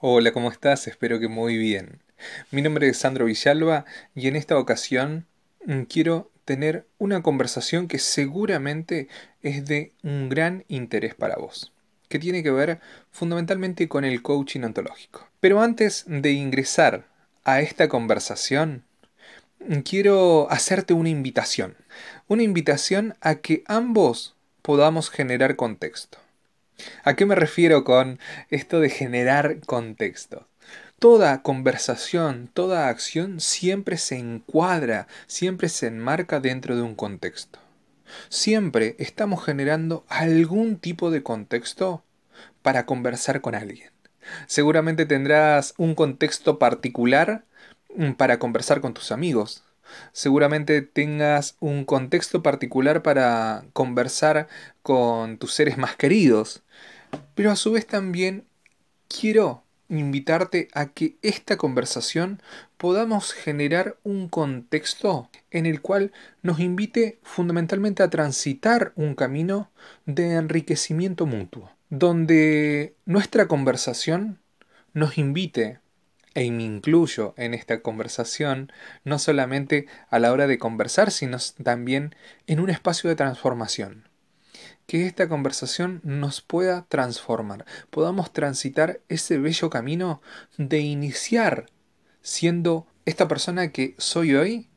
Hola, ¿cómo estás? Espero que muy bien. Mi nombre es Sandro Villalba y en esta ocasión mm, quiero tener una conversación que seguramente es de un gran interés para vos, que tiene que ver fundamentalmente con el coaching ontológico. Pero antes de ingresar a esta conversación, mm, quiero hacerte una invitación, una invitación a que ambos podamos generar contexto. ¿A qué me refiero con esto de generar contexto? Toda conversación, toda acción siempre se encuadra, siempre se enmarca dentro de un contexto. Siempre estamos generando algún tipo de contexto para conversar con alguien. Seguramente tendrás un contexto particular mm, para conversar con tus amigos, seguramente tengas un contexto particular para conversar con tus seres más queridos, pero a su vez también quiero invitarte a que esta conversación podamos generar un contexto en el cual nos invite fundamentalmente a transitar un camino de enriquecimiento mutuo, donde nuestra conversación nos invite e me incluyo en esta conversación, no solamente a la hora de conversar, sino también en un espacio de transformación. Que esta conversación nos pueda transformar, podamos transitar ese bello camino de iniciar siendo esta persona que soy hoy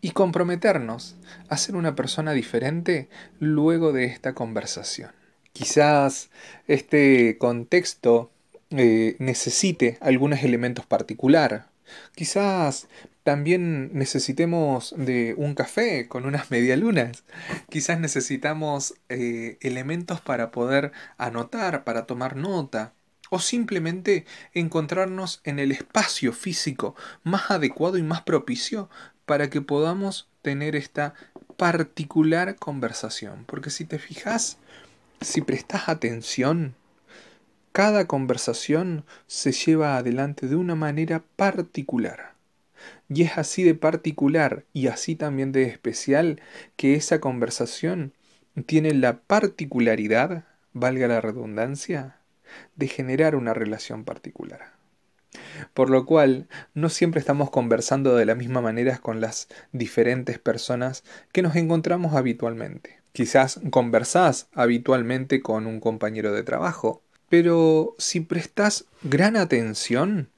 y comprometernos a ser una persona diferente luego de esta conversación. Quizás este contexto eh, necesite algunos elementos particular. Quizás también necesitemos de un café con unas medialunas. Quizás necesitamos eh, elementos para poder anotar, para tomar nota. O simplemente encontrarnos en el espacio físico más adecuado y más propicio para que podamos tener esta particular conversación. Porque si te fijas, si prestas atención, cada conversación se lleva adelante de una manera particular. Y es así de particular y así también de especial que esa conversación tiene la particularidad, valga la redundancia, de generar una relación particular. Por lo cual, no siempre estamos conversando de la misma manera con las diferentes personas que nos encontramos habitualmente. Quizás conversás habitualmente con un compañero de trabajo, pero si prestas gran atención,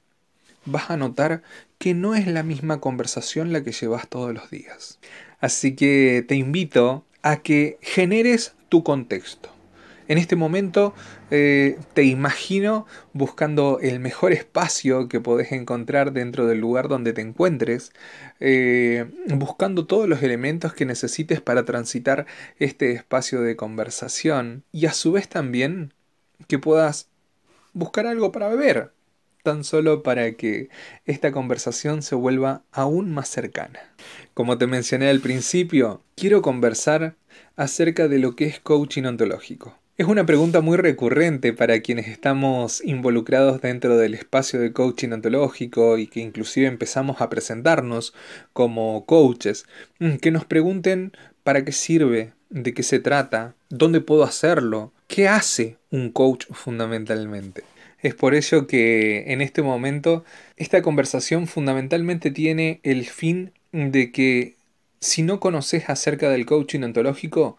vas a notar que no es la misma conversación la que llevas todos los días. Así que te invito a que generes tu contexto. En este momento eh, te imagino buscando el mejor espacio que podés encontrar dentro del lugar donde te encuentres, eh, buscando todos los elementos que necesites para transitar este espacio de conversación y a su vez también que puedas buscar algo para beber, tan solo para que esta conversación se vuelva aún más cercana. Como te mencioné al principio, quiero conversar acerca de lo que es coaching ontológico. Es una pregunta muy recurrente para quienes estamos involucrados dentro del espacio de coaching ontológico y que inclusive empezamos a presentarnos como coaches, mm, que nos pregunten para qué sirve, de qué se trata, dónde puedo hacerlo, qué hace un coach fundamentalmente. Es por ello que en este momento esta conversación fundamentalmente tiene el fin de que si no conoces acerca del coaching ontológico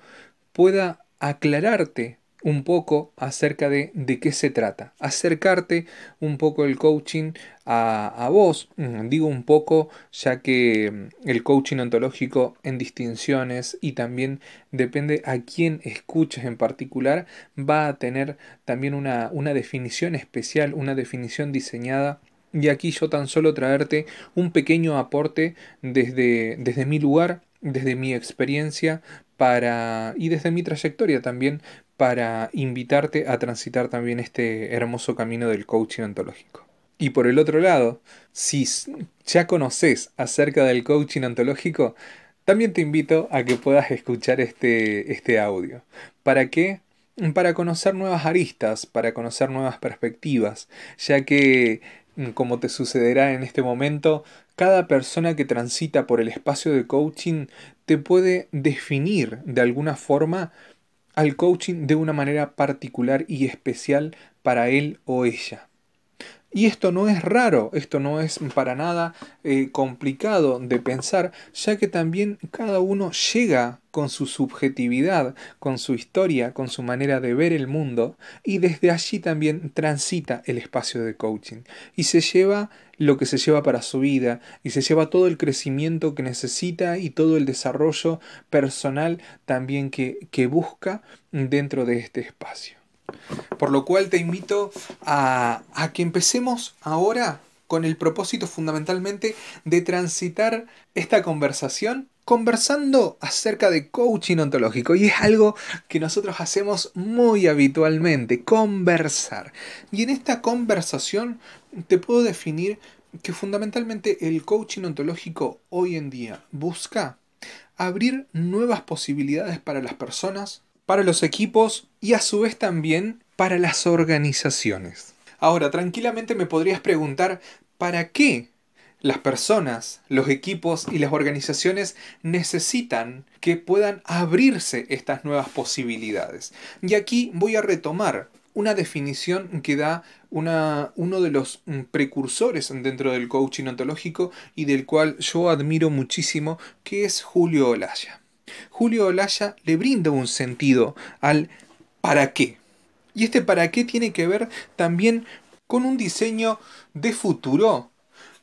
pueda aclararte un poco acerca de, de qué se trata, acercarte un poco el coaching a, a, vos, mm, digo un poco ya que mm, el coaching ontológico en distinciones y también depende a quién escuches en particular, va a tener también una, una definición especial, una definición diseñada. Y aquí yo tan solo traerte un pequeño aporte desde, desde mi lugar, desde mi experiencia para y desde mi trayectoria también para invitarte a transitar también este hermoso camino del coaching ontológico. Y por el otro lado, si ya conoces acerca del coaching ontológico, también te invito a que puedas escuchar este, este audio. ¿Para qué? Para conocer nuevas aristas, para conocer nuevas perspectivas, ya que, como te sucederá en este momento, cada persona que transita por el espacio de coaching te puede definir de alguna forma al coaching de una manera particular y especial para él o ella. Y esto no es raro, esto no es para nada eh, complicado de pensar, ya que también cada uno llega con su subjetividad, con su historia, con su manera de ver el mundo, y desde allí también transita el espacio de coaching. Y se lleva lo que se lleva para su vida, y se lleva todo el crecimiento que necesita y todo el desarrollo personal también que, que busca dentro de este espacio. Por lo cual te invito a, que empecemos ahora con el propósito fundamentalmente de transitar esta conversación conversando acerca de coaching ontológico y es algo que nosotros hacemos muy habitualmente, conversar. Y en esta conversación te puedo definir que fundamentalmente el coaching ontológico hoy en día busca abrir nuevas posibilidades para las personas para los equipos y a su vez también para las organizaciones. Ahora, tranquilamente me podrías preguntar, ¿para qué las personas, los equipos y las organizaciones necesitan que puedan abrirse estas nuevas posibilidades? Y aquí voy a retomar una definición que da uno de los mm, precursores dentro del coaching ontológico y del cual yo admiro muchísimo, que es Julio Olaya. Julio Olaya le brinda un sentido al para qué. Y este para qué tiene que ver también con un diseño de futuro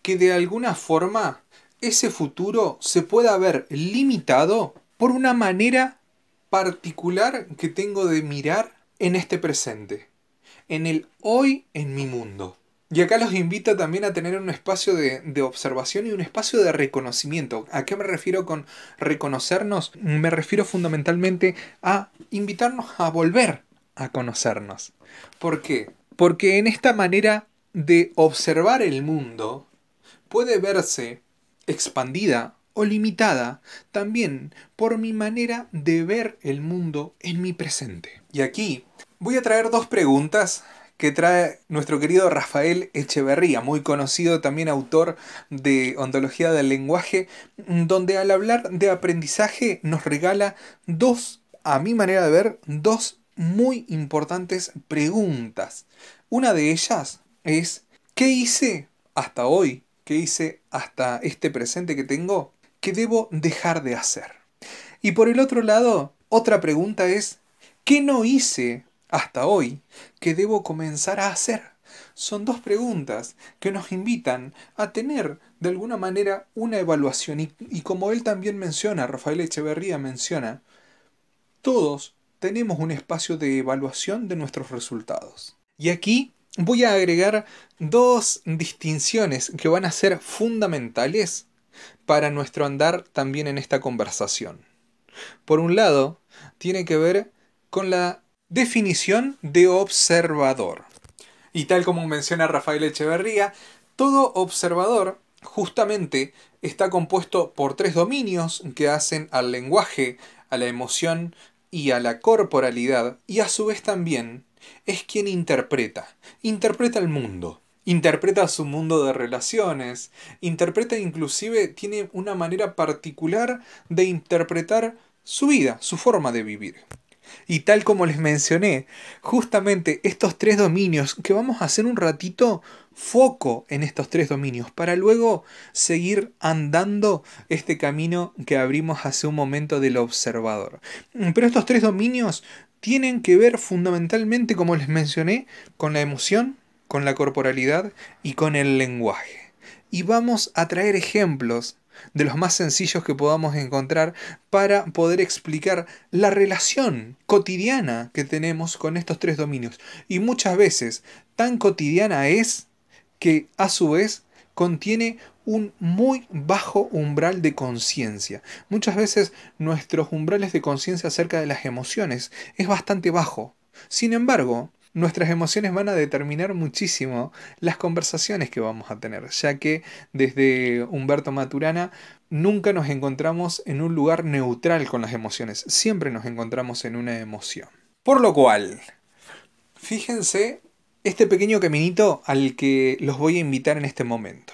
que de alguna forma ese futuro se pueda ver limitado por una manera particular que tengo de mirar en este presente, en el hoy en mi mundo. Y acá los invito también a tener un espacio de, observación y un espacio de reconocimiento. ¿A qué me refiero con reconocernos? Me refiero fundamentalmente a invitarnos a volver a conocernos. ¿Por qué? Porque en esta manera de observar el mundo puede verse expandida o limitada también por mi manera de ver el mundo en mi presente. Y aquí voy a traer dos preguntas que trae nuestro querido Rafael Echeverría, muy conocido también autor de Ontología del Lenguaje, donde al hablar de aprendizaje nos regala dos, a mi manera de ver, dos muy importantes preguntas. Una de ellas es, ¿qué hice hasta hoy? ¿Qué hice hasta este presente que tengo? que debo dejar de hacer? Y por el otro lado, otra pregunta es, ¿qué no hice hasta hoy que debo comenzar a hacer? Son dos preguntas que nos invitan a tener de alguna manera una evaluación y, como él también menciona, Rafael Echeverría menciona, todos tenemos un espacio de evaluación de nuestros resultados. Y aquí voy a agregar dos distinciones que van a ser fundamentales para nuestro andar también en esta conversación. Por un lado, tiene que ver con la Definición de observador. Y tal como menciona Rafael Echeverría, todo observador justamente está compuesto por tres dominios que hacen al lenguaje, a la emoción y a la corporalidad, y a su vez también es quien interpreta, interpreta el mundo, interpreta su mundo de relaciones, interpreta inclusive, tiene una manera particular de interpretar su vida, su forma de vivir. Y tal como les mencioné, justamente estos tres dominios, que vamos a hacer un ratito foco en estos tres dominios, para luego seguir andando este camino que abrimos hace un momento del observador. Pero estos tres dominios tienen que ver fundamentalmente, como les mencioné, con la emoción, con la corporalidad y con el lenguaje. Y vamos a traer ejemplos de los más sencillos que podamos encontrar para poder explicar la relación cotidiana que tenemos con estos tres dominios. Y muchas veces tan cotidiana es que a su vez contiene un muy bajo umbral de conciencia. Muchas veces nuestros umbrales de conciencia acerca de las emociones es bastante bajo. Sin embargo, nuestras emociones van a determinar muchísimo las conversaciones que vamos a tener, ya que desde Humberto Maturana nunca nos encontramos en un lugar neutral con las emociones, siempre nos encontramos en una emoción. Por lo cual, fíjense este pequeño caminito al que los voy a invitar en este momento.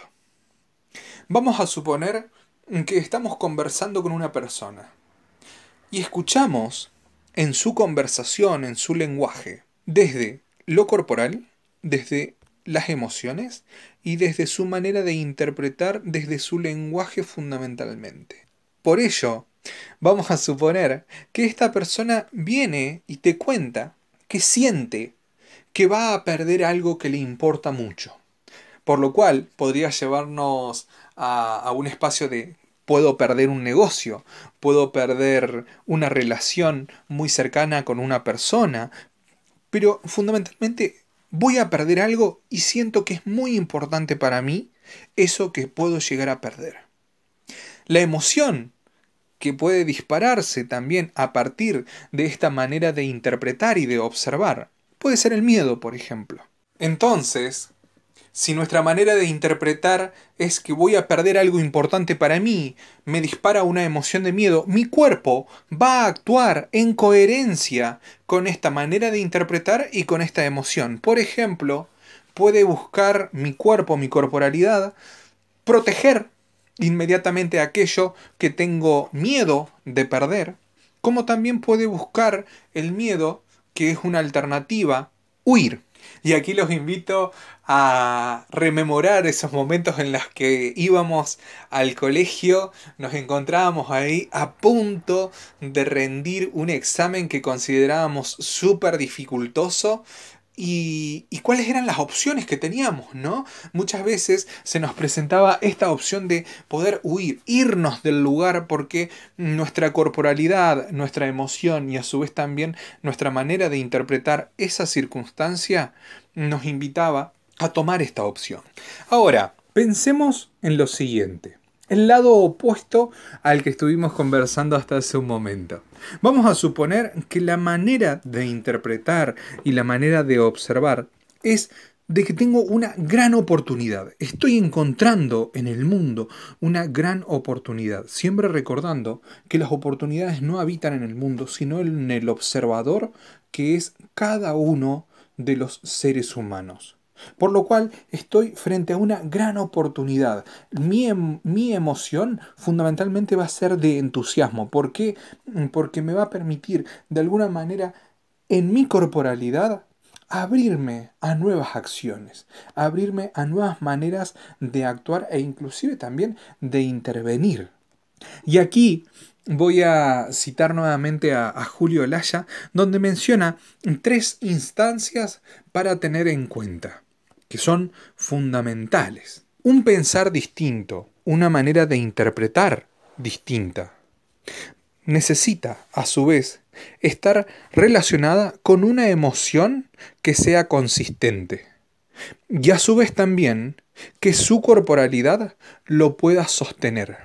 Vamos a suponer que estamos conversando con una persona y escuchamos en su conversación, en su lenguaje, desde lo corporal, desde las emociones y desde su manera de interpretar desde su lenguaje fundamentalmente. Por ello, vamos a suponer que esta persona viene y te cuenta que siente que va a perder algo que le importa mucho. Por lo cual podría llevarnos a, un espacio de puedo perder un negocio, puedo perder una relación muy cercana con una persona, pero fundamentalmente voy a perder algo y siento que es muy importante para mí eso que puedo llegar a perder. La emoción que puede dispararse también a partir de esta manera de interpretar y de observar puede ser el miedo, por ejemplo. Entonces, si nuestra manera de interpretar es que voy a perder algo importante para mí, me dispara una emoción de miedo, mi cuerpo va a actuar en coherencia con esta manera de interpretar y con esta emoción. Por ejemplo, puede buscar mi cuerpo, mi corporalidad, proteger inmediatamente aquello que tengo miedo de perder, como también puede buscar el miedo, que es una alternativa, huir. Y aquí los invito a rememorar esos momentos en los que íbamos al colegio, nos encontrábamos ahí a punto de rendir un examen que considerábamos súper dificultoso y, cuáles eran las opciones que teníamos, ¿no? Muchas veces se nos presentaba esta opción de poder huir, irnos del lugar porque nuestra corporalidad, nuestra emoción y a su vez también nuestra manera de interpretar esa circunstancia nos invitaba a tomar esta opción. Ahora, pensemos en lo siguiente el lado opuesto al que estuvimos conversando hasta hace un momento. Vamos a suponer que la manera de interpretar y la manera de observar es de que tengo una gran oportunidad. Estoy encontrando en el mundo una gran oportunidad. Siempre recordando que las oportunidades no habitan en el mundo, sino en el observador que es cada uno de los seres humanos. Por lo cual estoy frente a una gran oportunidad. Mi, em, mi, emoción fundamentalmente va a ser de entusiasmo. ¿Por qué? Porque me va a permitir de alguna manera en mi corporalidad abrirme a nuevas acciones, abrirme a nuevas maneras de actuar e inclusive también de intervenir. Y aquí voy a citar nuevamente a, a Julio Laya, donde menciona tres instancias para tener en cuenta que son fundamentales. Un pensar distinto, una manera de interpretar distinta, necesita, a su vez, estar relacionada con una emoción que sea consistente. Y a su vez también que su corporalidad lo pueda sostener.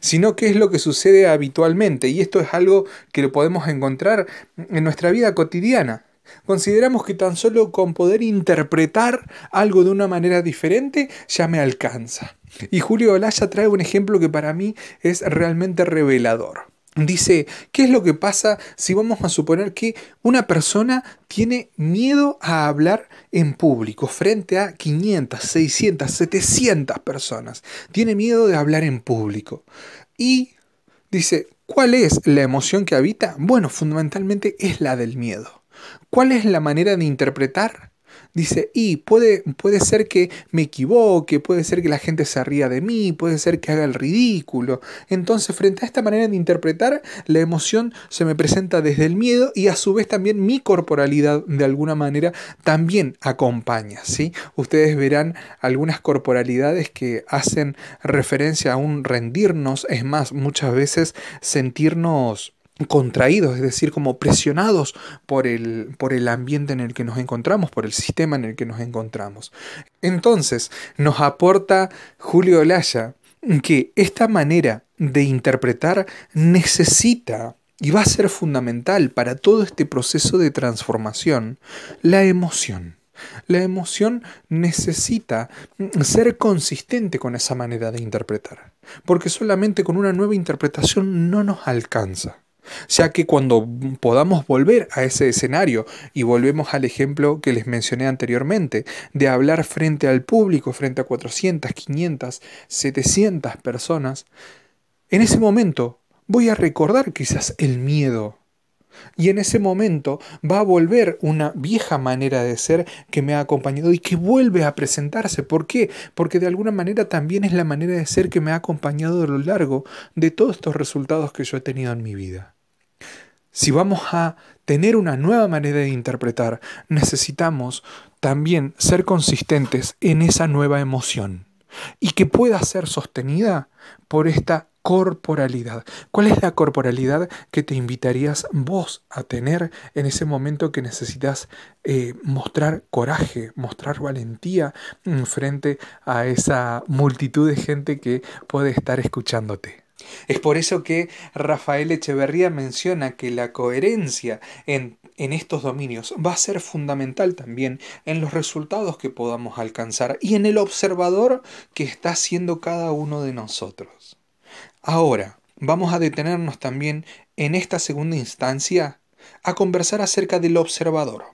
Sino que es lo que sucede habitualmente, y esto es algo que lo podemos encontrar en nuestra vida cotidiana. Consideramos que tan solo con poder interpretar algo de una manera diferente ya me alcanza. Y Julio Olaya trae un ejemplo que para mí es realmente revelador. Dice, ¿qué es lo que pasa si vamos a suponer que una persona tiene miedo a hablar en público frente a 500, 600, 700 personas? Tiene miedo de hablar en público. Y dice, ¿cuál es la emoción que habita? Bueno, fundamentalmente es la del miedo. ¿Cuál es la manera de interpretar? Dice, y puede, puede ser que me equivoque, puede ser que la gente se ría de mí, puede ser que haga el ridículo. Entonces, frente a esta manera de interpretar, la emoción se me presenta desde el miedo y a su vez también mi corporalidad de alguna manera también acompaña. ¿sí? Ustedes verán algunas corporalidades que hacen referencia a un rendirnos, es más, muchas veces sentirnos contraídos, es decir, como presionados por el, por el ambiente en el que nos encontramos, por el sistema en el que nos encontramos. Entonces, nos aporta Julio Olaya que esta manera de interpretar necesita y va a ser fundamental para todo este proceso de transformación la emoción. La emoción necesita ser consistente con esa manera de interpretar, porque solamente con una nueva interpretación no nos alcanza ya que cuando podamos volver a ese escenario y volvemos al ejemplo que les mencioné anteriormente, de hablar frente al público, frente a 400, 500, 700 personas, en ese momento voy a recordar quizás el miedo, Y en ese momento va a volver una vieja manera de ser que me ha acompañado y que vuelve a presentarse. ¿Por qué? Porque de alguna manera también es la manera de ser que me ha acompañado a lo largo de todos estos resultados que yo he tenido en mi vida. Si vamos a tener una nueva manera de interpretar, necesitamos también ser consistentes en esa nueva emoción y que pueda ser sostenida por esta corporalidad. ¿Cuál es la corporalidad que te invitarías vos a tener en ese momento que necesitas eh, mostrar coraje, mostrar valentía frente a esa multitud de gente que puede estar escuchándote? Es por eso que Rafael Echeverría menciona que la coherencia en, en, estos dominios va a ser fundamental también en los resultados que podamos alcanzar y en el observador que está haciendo cada uno de nosotros. Ahora, vamos a detenernos también en esta segunda instancia a conversar acerca del observador.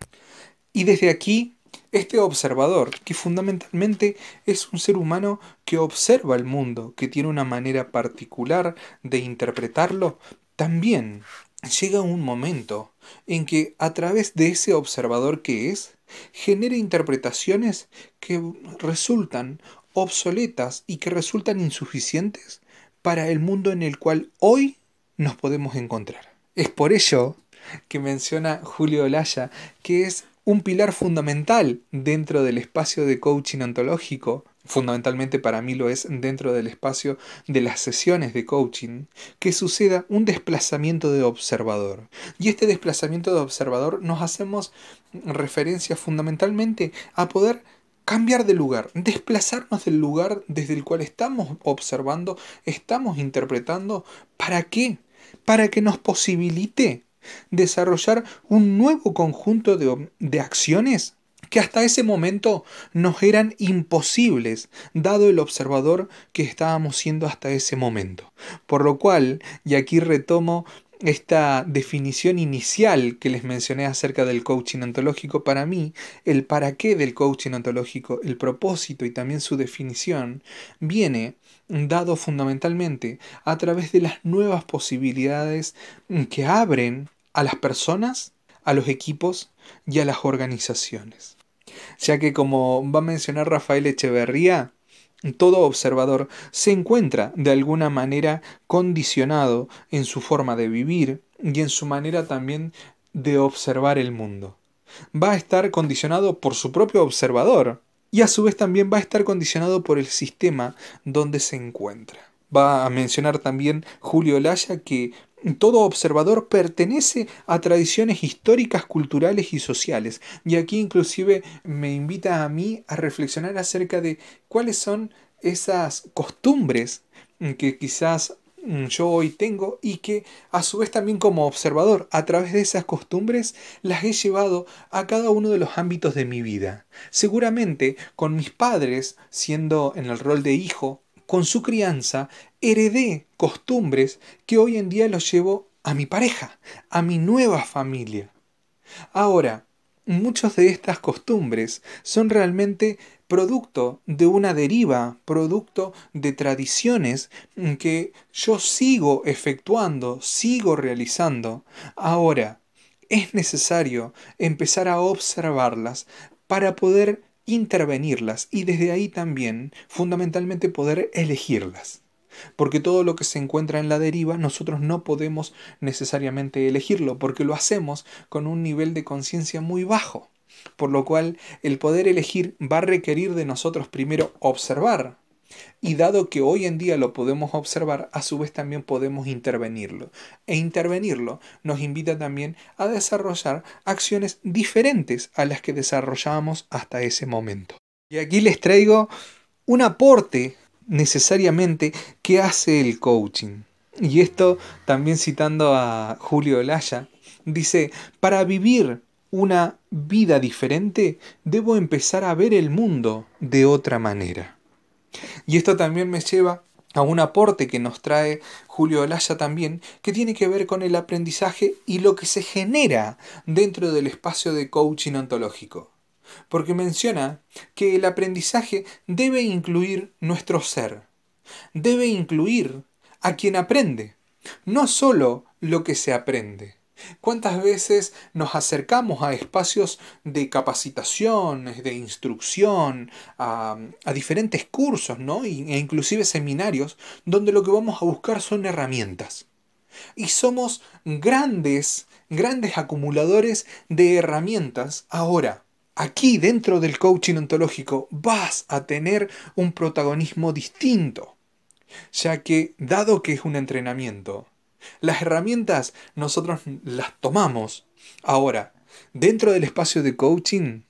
Y desde aquí, este observador, que fundamentalmente es un ser humano que observa el mundo, que tiene una manera particular de interpretarlo, también llega un momento en que a través de ese observador que es, genera interpretaciones que resultan obsoletas y que resultan insuficientes para el mundo en el cual hoy nos podemos encontrar. Es por ello que menciona Julio Olaya que es un pilar fundamental dentro del espacio de coaching ontológico, fundamentalmente para mí lo es dentro del espacio de las sesiones de coaching, que suceda un desplazamiento de observador. Y este desplazamiento de observador nos hacemos referencia fundamentalmente a poder cambiar de lugar, desplazarnos del lugar desde el cual estamos observando, estamos interpretando. ¿Para qué? Para que nos posibilite desarrollar un nuevo conjunto de, de acciones que hasta ese momento nos eran imposibles, dado el observador que estábamos siendo hasta ese momento. Por lo cual, y aquí retomo esta definición inicial que les mencioné acerca del coaching ontológico, para mí, el para qué del coaching ontológico, el propósito y también su definición, viene dado fundamentalmente a través de las nuevas posibilidades que abren a las personas, a los equipos y a las organizaciones. Ya que como va a mencionar Rafael Echeverría, todo observador se encuentra de alguna manera condicionado en su forma de vivir y en su manera también de observar el mundo. Va a estar condicionado por su propio observador y a su vez también va a estar condicionado por el sistema donde se encuentra. Va a mencionar también Julio Laya que todo observador pertenece a tradiciones históricas, culturales y sociales. Y aquí inclusive me invita a mí a reflexionar acerca de cuáles son esas costumbres que quizás mm, yo hoy tengo y que a su vez también como observador a través de esas costumbres las he llevado a cada uno de los ámbitos de mi vida. Seguramente con mis padres siendo en el rol de hijo con su crianza, heredé costumbres que hoy en día los llevo a mi pareja, a mi nueva familia. Ahora, muchas de estas costumbres son realmente producto de una deriva, producto de tradiciones que yo sigo efectuando, sigo realizando. Ahora, es necesario empezar a observarlas para poder intervenirlas y desde ahí también fundamentalmente poder elegirlas. Porque todo lo que se encuentra en la deriva nosotros no podemos necesariamente elegirlo porque lo hacemos con un nivel de conciencia muy bajo. Por lo cual el poder elegir va a requerir de nosotros primero observar y dado que hoy en día lo podemos observar, a su vez también podemos intervenirlo. E intervenirlo nos invita también a desarrollar acciones diferentes a las que desarrollábamos hasta ese momento. Y aquí les traigo un aporte necesariamente que hace el coaching. Y esto también citando a Julio Olaya, dice, para vivir una vida diferente, debo empezar a ver el mundo de otra manera. Y esto también me lleva a un aporte que nos trae Julio Olaya también, que tiene que ver con el aprendizaje y lo que se genera dentro del espacio de coaching ontológico. Porque menciona que el aprendizaje debe incluir nuestro ser, debe incluir a quien aprende, no solo lo que se aprende, ¿Cuántas veces nos acercamos a espacios de capacitación, de instrucción, a, diferentes cursos, ¿no? E inclusive seminarios, donde lo que vamos a buscar son herramientas. Y somos grandes, grandes acumuladores de herramientas. Ahora, aquí dentro del coaching ontológico vas a tener un protagonismo distinto, ya que dado que es un entrenamiento, las herramientas nosotros las tomamos. Ahora, dentro del espacio de coaching,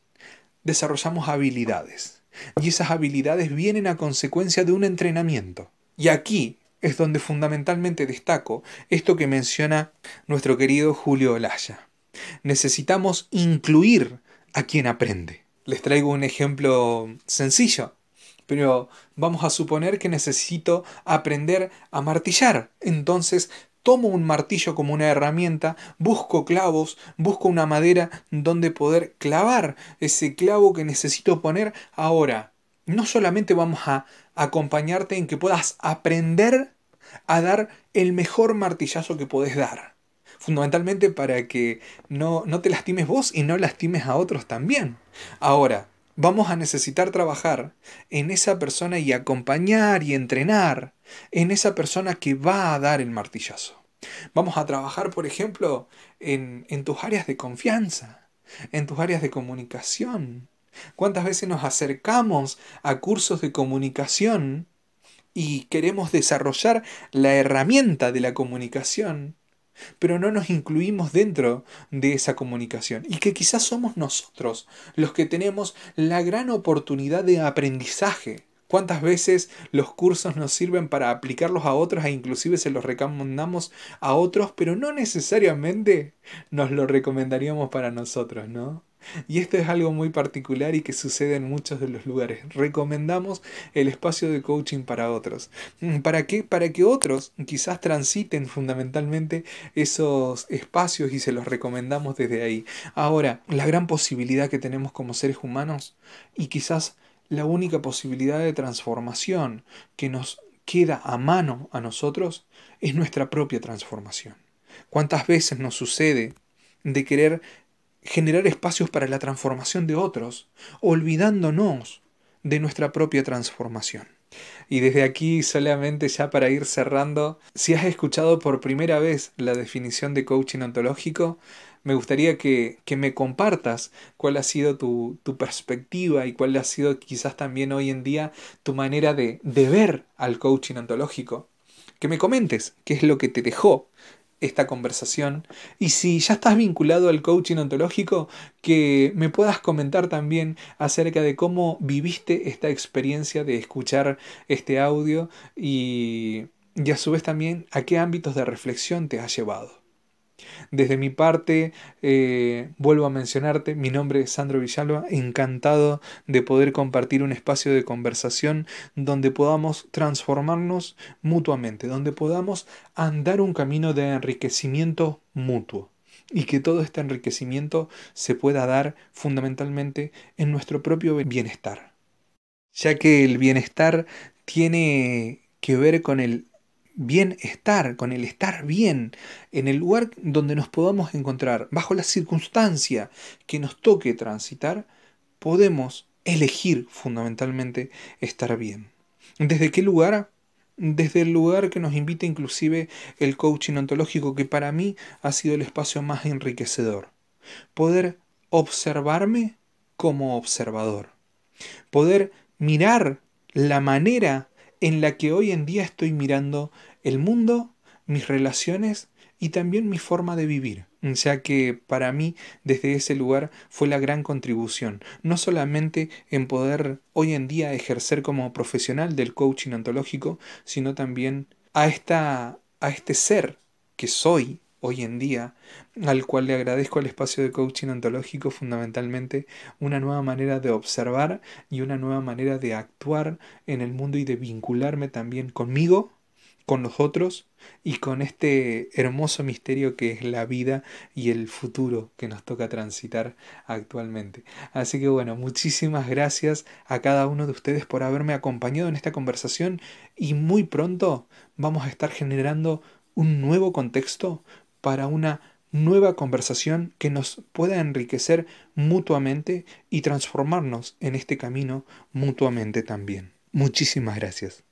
desarrollamos habilidades. Y esas habilidades vienen a consecuencia de un entrenamiento. Y aquí es donde fundamentalmente destaco esto que menciona nuestro querido Julio Olaya. Necesitamos incluir a quien aprende. Les traigo un ejemplo sencillo, pero vamos a suponer que necesito aprender a martillar. Entonces tomo un martillo como una herramienta, busco clavos, busco una madera donde poder clavar ese clavo que necesito poner. Ahora, no solamente vamos a acompañarte en que puedas aprender a dar el mejor martillazo que podés dar. Fundamentalmente para que no, no te lastimes vos y no lastimes a otros también. Ahora, vamos a necesitar trabajar en esa persona y acompañar y entrenar en esa persona que va a dar el martillazo. Vamos a trabajar, por ejemplo, en, en tus áreas de confianza, en tus áreas de comunicación. ¿Cuántas veces nos acercamos a cursos de comunicación y queremos desarrollar la herramienta de la comunicación, pero no nos incluimos dentro de esa comunicación y que quizás somos nosotros los que tenemos la gran oportunidad de aprendizaje. ¿Cuántas veces los cursos nos sirven para aplicarlos a otros e inclusive se los recomendamos a otros, pero no necesariamente nos lo recomendaríamos para nosotros, ¿no? Y esto es algo muy particular y que sucede en muchos de los lugares. Recomendamos el espacio de coaching para otros. Mm, ¿Para qué? Para que otros quizás transiten fundamentalmente esos espacios y se los recomendamos desde ahí. Ahora, la gran posibilidad que tenemos como seres humanos y quizás la única posibilidad de transformación que nos queda a mano a nosotros es nuestra propia transformación. ¿Cuántas veces nos sucede de querer generar espacios para la transformación de otros, olvidándonos de nuestra propia transformación. Y desde aquí solamente ya para ir cerrando, si has escuchado por primera vez la definición de coaching ontológico, me gustaría que, me compartas cuál ha sido tu, perspectiva y cuál ha sido quizás también hoy en día tu manera de, de ver al coaching ontológico. Que me comentes qué es lo que te dejó esta conversación. Y si ya estás vinculado al coaching ontológico, que me puedas comentar también acerca de cómo viviste esta experiencia de escuchar este audio y, y a su vez también a qué ámbitos de reflexión te ha llevado. Desde mi parte, eh, vuelvo a mencionarte, mi nombre es Sandro Villalba, encantado de poder compartir un espacio de conversación donde podamos transformarnos mutuamente, donde podamos andar un camino de enriquecimiento mutuo y que todo este enriquecimiento se pueda dar fundamentalmente en nuestro propio bienestar, ya que el bienestar tiene que ver con el bienestar, con el estar bien, en el lugar donde nos podamos encontrar, bajo la circunstancia que nos toque transitar, podemos elegir fundamentalmente estar bien. ¿Desde qué lugar? Desde el lugar que nos invita inclusive el coaching ontológico, que para mí ha sido el espacio más enriquecedor. Poder observarme como observador. Poder mirar la manera en la que hoy en día estoy mirando el mundo, mis relaciones y también mi forma de vivir. Sea que para mí desde ese lugar fue la gran contribución, no solamente en poder hoy en día ejercer como profesional del coaching ontológico, sino también a, esta, a este ser que soy hoy en día, al cual le agradezco al espacio de coaching ontológico fundamentalmente una nueva manera de observar y una nueva manera de actuar en el mundo y de vincularme también conmigo, con los otros y con este hermoso misterio que es la vida y el futuro que nos toca transitar actualmente. Así que bueno, muchísimas gracias a cada uno de ustedes por haberme acompañado en esta conversación y muy pronto vamos a estar generando un nuevo contexto para una nueva conversación que nos pueda enriquecer mutuamente y transformarnos en este camino mutuamente también. Muchísimas gracias.